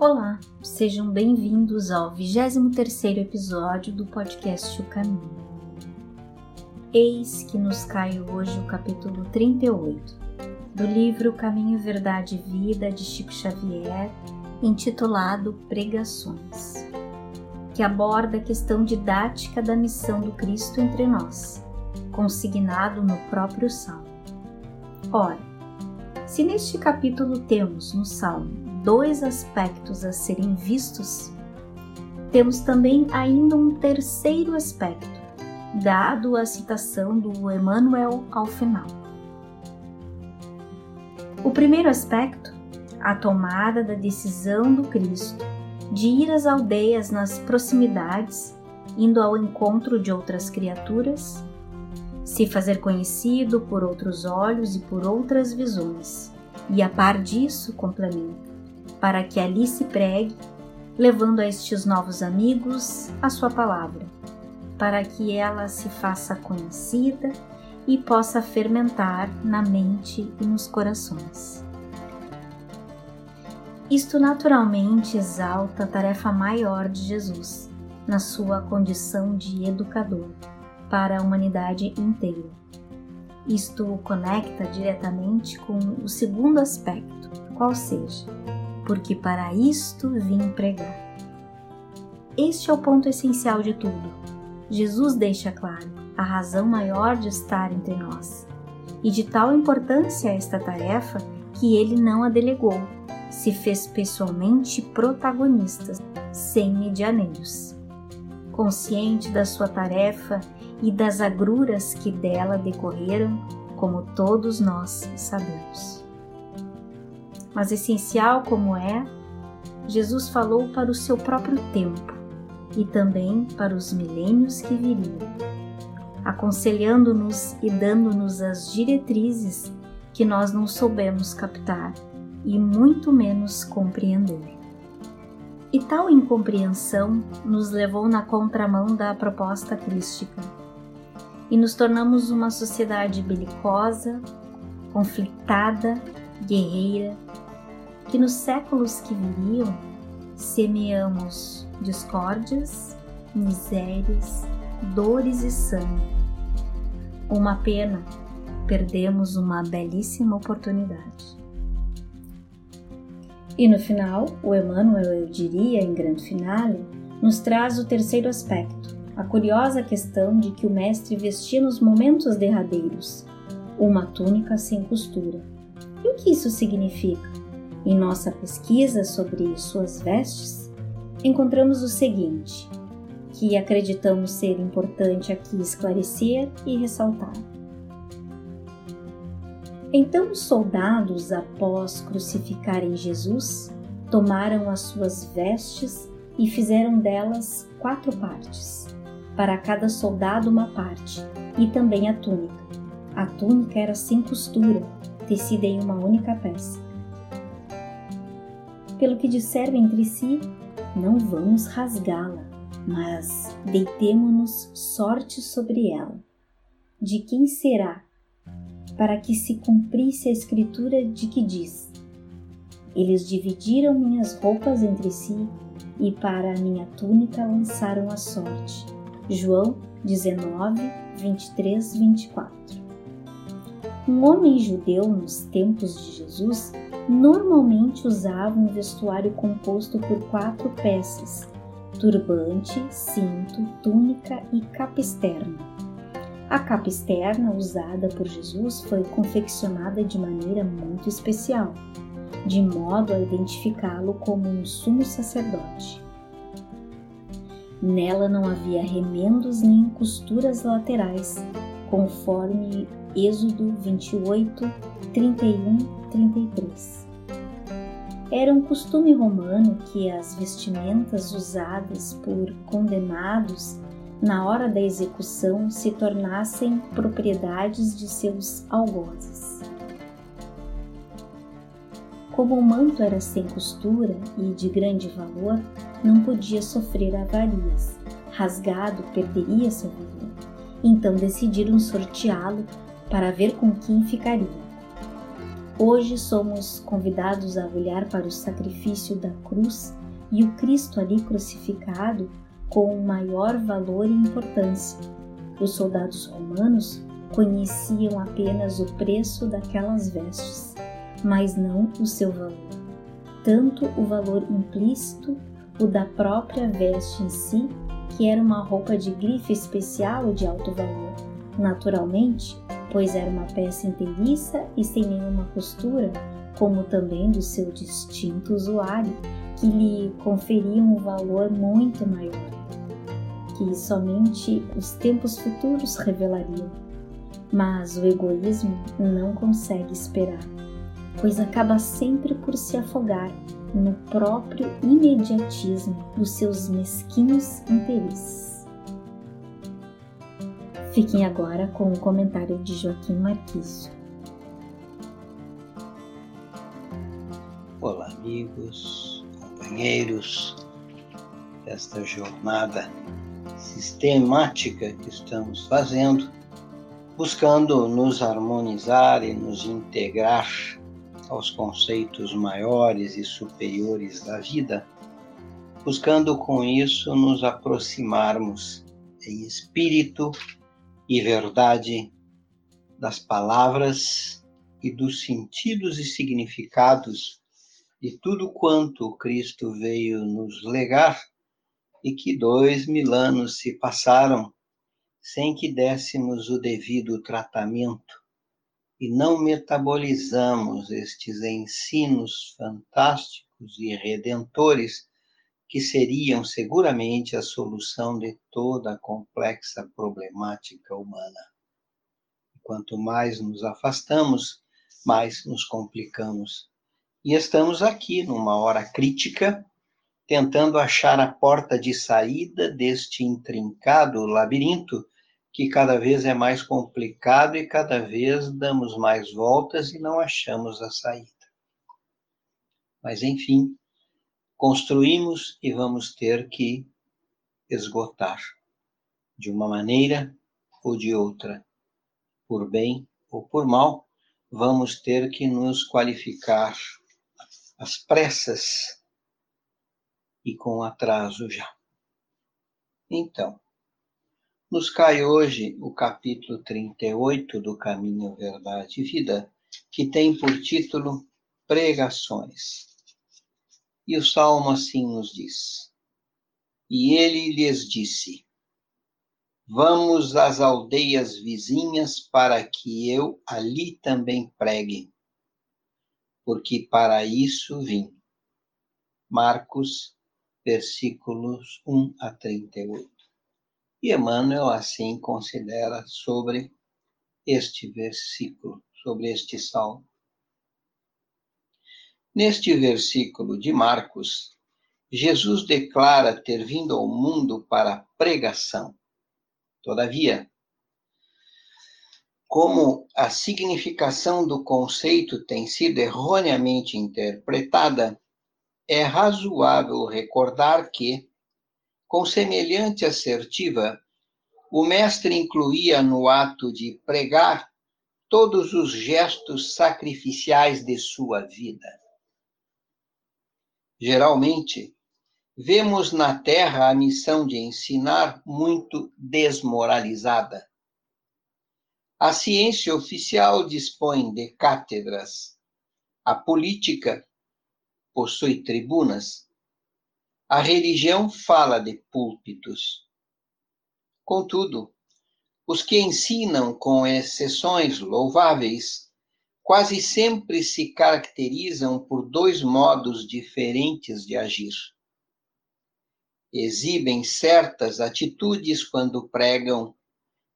Olá, sejam bem-vindos ao 23º episódio do podcast O Caminho. Eis que nos cai hoje o capítulo 38 do livro Caminho, Verdade e Vida de Chico Xavier, intitulado Pregações, que aborda a questão didática da missão do Cristo entre nós, consignado no próprio Salmo. Ora, se neste capítulo temos no Salmo dois aspectos a serem vistos, temos também ainda um terceiro aspecto, dado a citação do Emmanuel ao final. O primeiro aspecto, a tomada da decisão do Cristo de ir às aldeias nas proximidades, indo ao encontro de outras criaturas, se fazer conhecido por outros olhos e por outras visões, e a par disso complementa para que ali se pregue, levando a estes novos amigos a sua palavra, para que ela se faça conhecida e possa fermentar na mente e nos corações. Isto naturalmente exalta a tarefa maior de Jesus, na sua condição de educador, para a humanidade inteira. Isto conecta diretamente com o segundo aspecto, qual seja, porque para isto vim pregar. Este é o ponto essencial de tudo. Jesus deixa claro a razão maior de estar entre nós. E de tal importância esta tarefa que ele não a delegou, se fez pessoalmente protagonista, sem medianeiros. Consciente da sua tarefa e das agruras que dela decorreram, como todos nós sabemos mas essencial como é, Jesus falou para o seu próprio tempo e também para os milênios que viriam, aconselhando-nos e dando-nos as diretrizes que nós não soubemos captar e muito menos compreender. E tal incompreensão nos levou na contramão da proposta crística e nos tornamos uma sociedade belicosa, conflitada, guerreira que nos séculos que viriam semeamos discórdias, misérias, dores e sangue. Uma pena, perdemos uma belíssima oportunidade. E no final, o Emmanuel, eu diria, em grande finale, nos traz o terceiro aspecto, a curiosa questão de que o Mestre vestia nos momentos derradeiros uma túnica sem costura. E o que isso significa? Em nossa pesquisa sobre suas vestes, encontramos o seguinte, que acreditamos ser importante aqui esclarecer e ressaltar. Então os soldados, após crucificarem Jesus, tomaram as suas vestes e fizeram delas quatro partes, para cada soldado uma parte, e também a túnica. A túnica era sem costura, tecida em uma única peça pelo que disseram entre si, não vamos rasgá-la, mas deitemo-nos sorte sobre ela. De quem será? Para que se cumprisse a escritura de que diz: Eles dividiram minhas roupas entre si e para a minha túnica lançaram a sorte. João 19, 23, 24. Um homem judeu nos tempos de Jesus normalmente usava um vestuário composto por quatro peças: turbante, cinto, túnica e capa externa. A capa externa usada por Jesus foi confeccionada de maneira muito especial, de modo a identificá-lo como um sumo sacerdote. Nela não havia remendos nem costuras laterais, conforme Êxodo 28, 31, 33. Era um costume romano que as vestimentas usadas por condenados na hora da execução se tornassem propriedades de seus algozes. Como o manto era sem costura e de grande valor, não podia sofrer avarias. Rasgado, perderia seu valor. Então decidiram sorteá-lo para ver com quem ficaria. Hoje somos convidados a olhar para o sacrifício da cruz e o Cristo ali crucificado com maior valor e importância. Os soldados romanos conheciam apenas o preço daquelas vestes, mas não o seu valor. Tanto o valor implícito, o da própria veste em si, que era uma roupa de grife especial de alto valor, naturalmente, pois era uma peça inteiriça e sem nenhuma costura, como também do seu distinto usuário, que lhe conferiam um valor muito maior, que somente os tempos futuros revelariam. Mas o egoísmo não consegue esperar, pois acaba sempre por se afogar no próprio imediatismo dos seus mesquinhos interesses. Fiquem agora com o comentário de Joaquim Marquísio. Olá, amigos companheiros desta jornada sistemática que estamos fazendo, buscando nos harmonizar e nos integrar aos conceitos maiores e superiores da vida, buscando com isso nos aproximarmos em espírito e verdade das palavras e dos sentidos e significados de tudo quanto Cristo veio nos legar e que dois mil anos se passaram sem que dessemos o devido tratamento e não metabolizamos estes ensinos fantásticos e redentores que seriam seguramente a solução de toda a complexa problemática humana. Quanto mais nos afastamos, mais nos complicamos e estamos aqui numa hora crítica, tentando achar a porta de saída deste intrincado labirinto que cada vez é mais complicado e cada vez damos mais voltas e não achamos a saída. Mas, enfim, construímos e vamos ter que esgotar, de uma maneira ou de outra, por bem ou por mal, vamos ter que nos qualificar às pressas e com atraso já. Então, nos cai hoje o capítulo 38 do Caminho, Verdade e Vida, que tem por título Pregações. E o salmo assim nos diz: E ele lhes disse: Vamos às aldeias vizinhas para que eu ali também pregue porque para isso vim. Marcos, versículos 1 a 38. E Emmanuel assim considera sobre este versículo, sobre este salmo. Neste versículo de Marcos, Jesus declara ter vindo ao mundo para pregação. Todavia, como a significação do conceito tem sido erroneamente interpretada, é razoável recordar que, com semelhante assertiva, o mestre incluía no ato de pregar todos os gestos sacrificiais de sua vida. Geralmente, vemos na Terra a missão de ensinar muito desmoralizada a ciência oficial dispõe de cátedras. A política possui tribunas. A religião fala de púlpitos. Contudo, os que ensinam, com exceções louváveis, quase sempre se caracterizam por dois modos diferentes de agir. Exibem certas atitudes quando pregam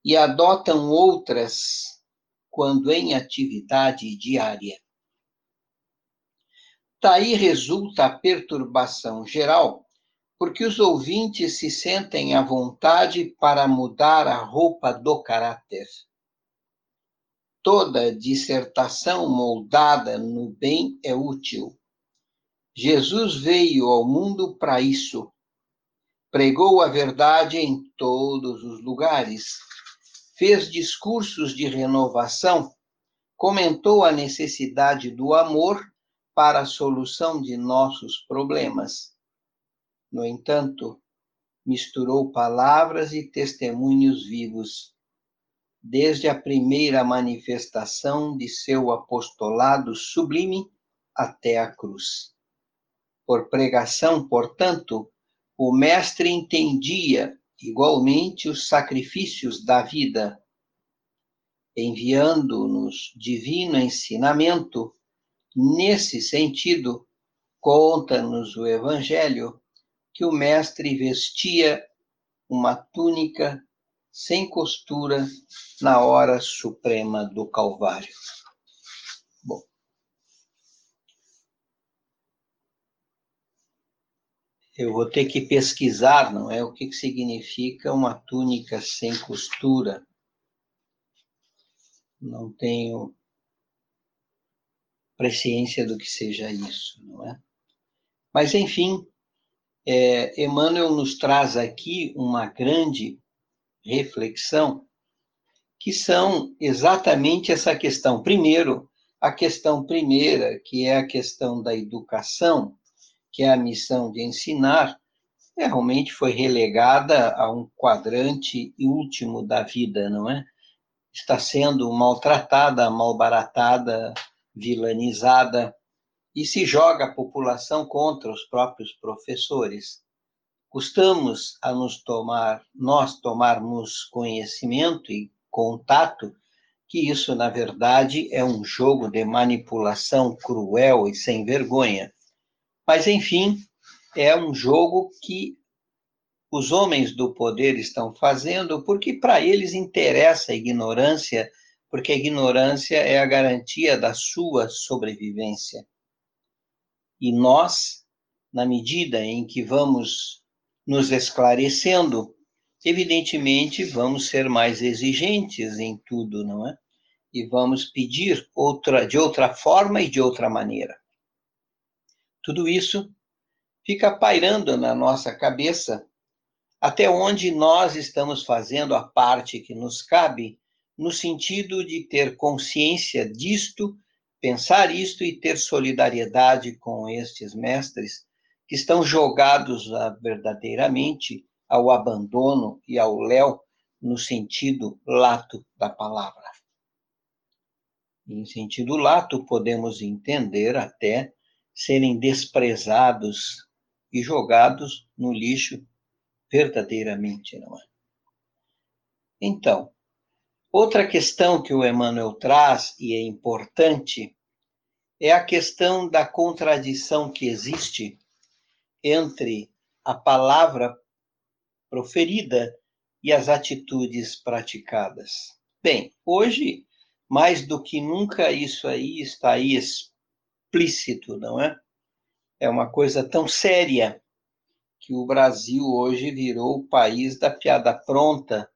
e adotam outras quando em atividade diária. Daí resulta a perturbação geral, porque os ouvintes se sentem à vontade para mudar a roupa do caráter. Toda dissertação moldada no bem é útil. Jesus veio ao mundo para isso. Pregou a verdade em todos os lugares fez discursos de renovação comentou a necessidade do amor para a solução de nossos problemas. No entanto, misturou palavras e testemunhos vivos. Desde a primeira manifestação de seu apostolado sublime até a cruz. Por pregação, portanto, o Mestre entendia igualmente os sacrifícios da vida, enviando-nos divino ensinamento. Nesse sentido, conta-nos o Evangelho que o Mestre vestia uma túnica sem costura na hora suprema do Calvário. eu vou ter que pesquisar, não é? O que, que significa uma túnica sem costura. Não tenho presciência do que seja isso, não é? Mas, enfim, é, Emmanuel nos traz aqui uma grande reflexão, que são exatamente essa questão. Primeiro, a questão primeira, que é a questão da educação, que é a missão de ensinar, realmente foi relegada a um quadrante último da vida, não é? Está sendo maltratada, malbaratada, vilanizada e se joga a população contra os próprios professores. Custamos a nos tomar, nós tomarmos conhecimento e contato que isso, na verdade, é um jogo de manipulação cruel e sem vergonha mas, enfim, é um jogo que os homens do poder estão fazendo porque para eles interessa a ignorância, porque a ignorância é a garantia da sua sobrevivência. E nós, na medida em que vamos nos esclarecendo, evidentemente vamos ser mais exigentes em tudo, não é? E vamos pedir outra de outra forma e de outra maneira. Tudo isso fica pairando na nossa cabeça até onde nós estamos fazendo a parte que nos cabe, no sentido de ter consciência disto, pensar isto e ter solidariedade com estes mestres estão jogados verdadeiramente ao abandono e ao léu no sentido lato da palavra. Em sentido lato, podemos entender até serem desprezados e jogados no lixo verdadeiramente, não é? Então, outra questão que o Emmanuel traz e é importante é a questão da contradição que existe entre a palavra proferida e as atitudes praticadas. Bem, hoje, mais do que nunca, isso aí está aí explícito, não é? É uma coisa tão séria que o Brasil hoje virou o país da piada pronta.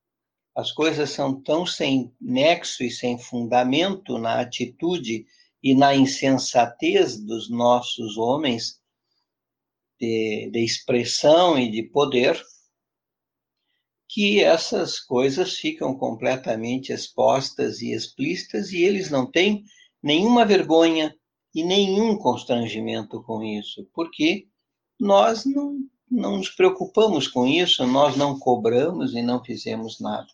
As coisas são tão sem nexo e sem fundamento na atitude e na insensatez dos nossos homens de, de expressão e de poder, que essas coisas ficam completamente expostas e explícitas e eles não têm nenhuma vergonha, e nenhum constrangimento com isso, porque nós não, não nos preocupamos com isso, nós não cobramos e não fizemos nada.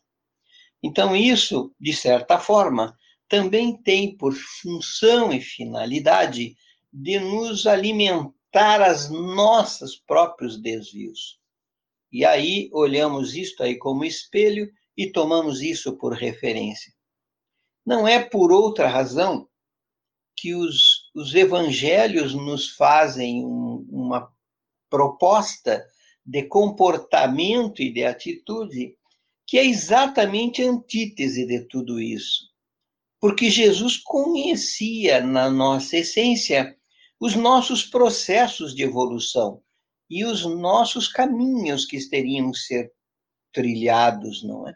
Então, isso, de certa forma, também tem por função e finalidade de nos alimentar as nossos próprios desvios. E aí olhamos isto aí como espelho e tomamos isso por referência. Não é por outra razão que os, os evangelhos nos fazem um, uma proposta de comportamento e de atitude que é exatamente antítese de tudo isso. Porque Jesus conhecia na nossa essência os nossos processos de evolução e os nossos caminhos que teriam que ser trilhados, não é?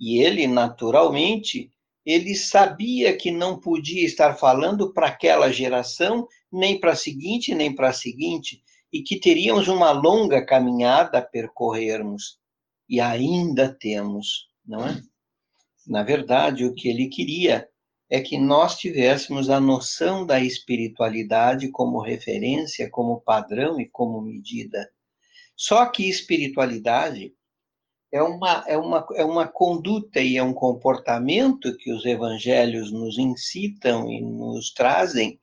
E ele, naturalmente, ele sabia que não podia estar falando para aquela geração, nem para a seguinte, nem para a seguinte, e que teríamos uma longa caminhada a percorrermos. E ainda temos, não é? Na verdade, o que ele queria é que nós tivéssemos a noção da espiritualidade como referência, como padrão e como medida. Só que espiritualidade é uma, é uma, é uma conduta e é um comportamento que os evangelhos nos incitam e nos trazem,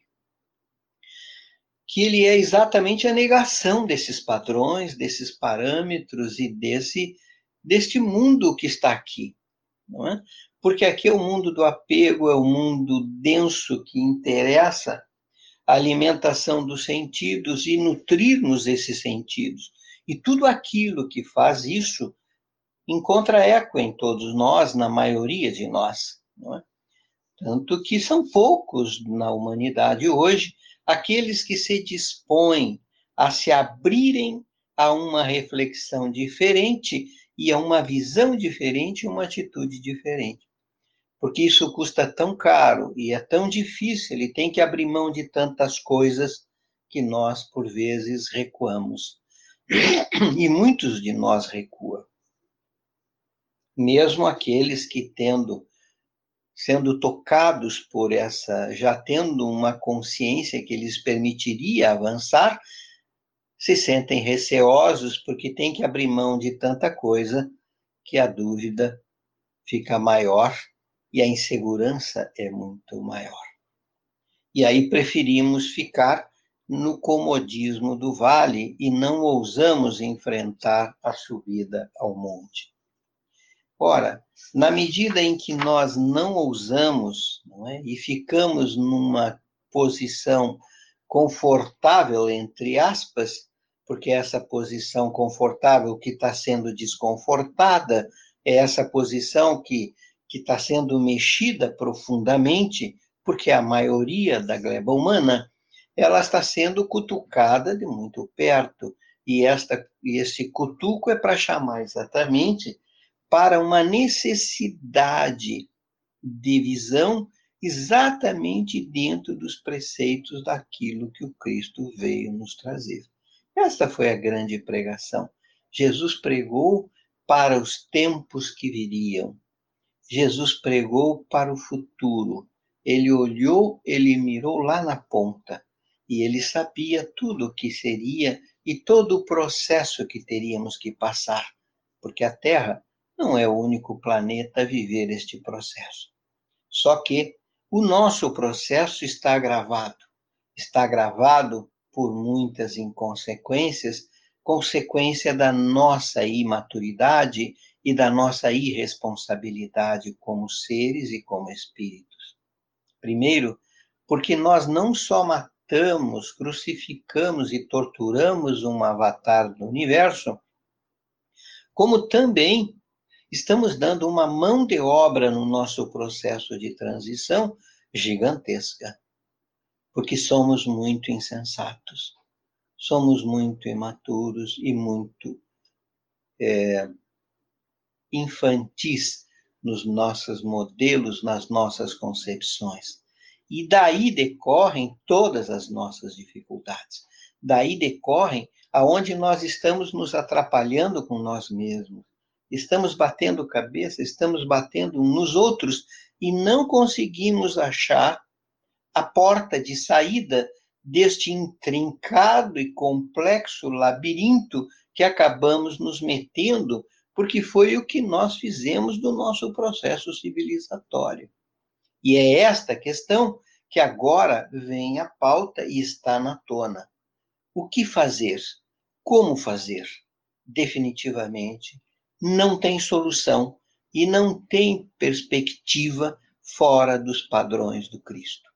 que ele é exatamente a negação desses padrões, desses parâmetros e desse deste mundo que está aqui, não é? Porque aqui é o mundo do apego, é o mundo denso que interessa a alimentação dos sentidos e nutrir-nos esses sentidos. E tudo aquilo que faz isso encontra eco em todos nós, na maioria de nós. É? Tanto que são poucos na humanidade hoje aqueles que se dispõem a se abrirem a uma reflexão diferente e a uma visão diferente e uma atitude diferente. Porque isso custa tão caro e é tão difícil, ele tem que abrir mão de tantas coisas que nós, por vezes, recuamos. E muitos de nós recuam mesmo aqueles que tendo sendo tocados por essa, já tendo uma consciência que lhes permitiria avançar, se sentem receosos porque tem que abrir mão de tanta coisa que a dúvida fica maior e a insegurança é muito maior. E aí preferimos ficar no comodismo do vale e não ousamos enfrentar a subida ao monte. Ora, na medida em que nós não ousamos não é, e ficamos numa posição confortável, entre aspas, porque essa posição confortável que está sendo desconfortada é essa posição que está sendo mexida profundamente, porque a maioria da gleba humana ela está sendo cutucada de muito perto. E, esta, esse cutuco é para chamar exatamente para uma necessidade de visão exatamente dentro dos preceitos daquilo que o Cristo veio nos trazer. Esta foi a grande pregação. Jesus pregou para os tempos que viriam. Jesus pregou para o futuro. Ele olhou, ele mirou lá na ponta e ele sabia tudo o que seria e todo o processo que teríamos que passar, porque a Terra não é o único planeta a viver este processo. Só que o nosso processo está gravado. Está gravado por muitas inconsequências, consequência da nossa imaturidade e da nossa irresponsabilidade como seres e como espíritos. Primeiro, porque nós não só matamos, crucificamos e torturamos um avatar do universo, como também estamos dando uma mão de obra no nosso processo de transição gigantesca, porque somos muito insensatos, somos muito imaturos e muito é, infantis nos nossos modelos, nas nossas concepções. E daí decorrem todas as nossas dificuldades. Daí decorrem aonde nós estamos nos atrapalhando com nós mesmos estamos batendo cabeça, estamos batendo nos outros e não conseguimos achar a porta de saída deste intrincado e complexo labirinto que acabamos nos metendo, porque foi o que nós fizemos do nosso processo civilizatório. E é esta questão que agora vem à pauta e está na tona. O que fazer? Como fazer? Definitivamente não tem solução e não tem perspectiva fora dos padrões do Cristo.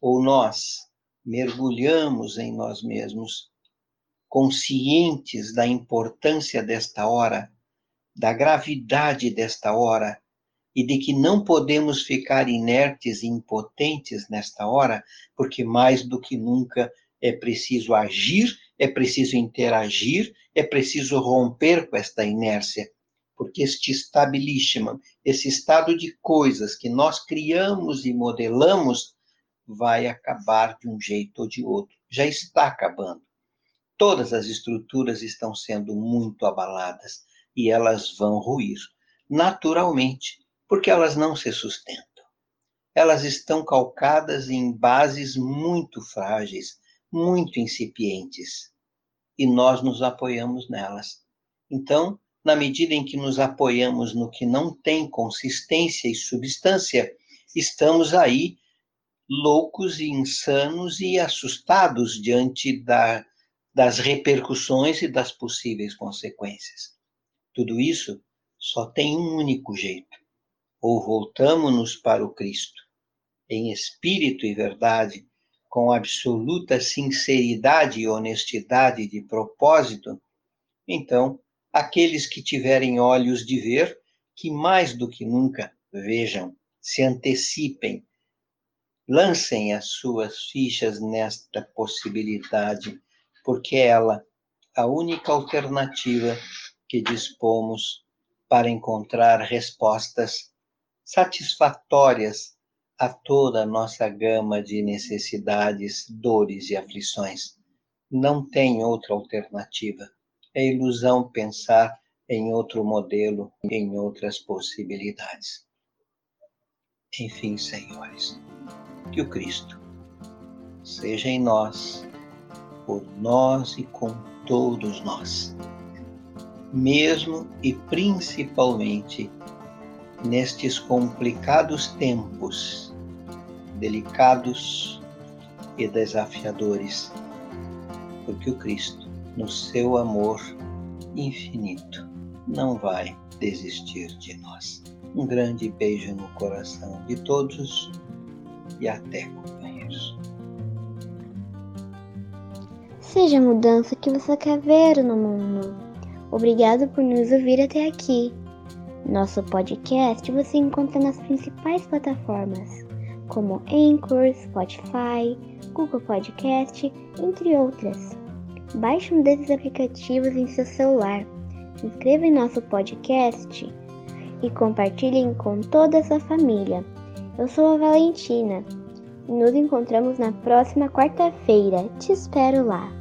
Ou nós mergulhamos em nós mesmos, conscientes da importância desta hora, da gravidade desta hora e de que não podemos ficar inertes e impotentes nesta hora, porque mais do que nunca é preciso agir, é preciso interagir, é preciso romper com esta inércia porque este establishment, esse estado de coisas que nós criamos e modelamos, vai acabar de um jeito ou de outro. Já está acabando. Todas as estruturas estão sendo muito abaladas e elas vão ruir naturalmente, porque elas não se sustentam. elas estão calcadas em bases muito frágeis, muito incipientes, e nós nos apoiamos nelas. Então, na medida em que nos apoiamos no que não tem consistência e substância, estamos aí loucos e insanos e assustados diante da, das repercussões e das possíveis consequências. Tudo isso só tem um único jeito: ou voltamos-nos para o Cristo, em espírito e verdade, com absoluta sinceridade e honestidade de propósito, então aqueles que tiverem olhos de ver, que mais do que nunca vejam, se antecipem lancem as suas fichas nesta possibilidade, porque ela a única alternativa que dispomos para encontrar respostas satisfatórias a toda a nossa gama de necessidades, dores e aflições. Não tem outra alternativa. É ilusão pensar em outro modelo, em outras possibilidades. Enfim, senhores, que o Cristo seja em nós, por nós e com todos nós, mesmo e principalmente nestes complicados tempos, delicados e desafiadores, porque o Cristo, no seu amor infinito, não vai desistir de nós. Um grande beijo no coração de todos e até, companheiros. Seja a mudança que você quer ver no mundo. Obrigado por nos ouvir até aqui. Nosso podcast você encontra nas principais plataformas, como Anchor, Spotify, Google Podcast, entre outras. Baixe um desses aplicativos em seu celular, inscreva em nosso podcast e compartilhem com toda a sua família. Eu sou a Valentina e nos encontramos na próxima quarta-feira. Te espero lá.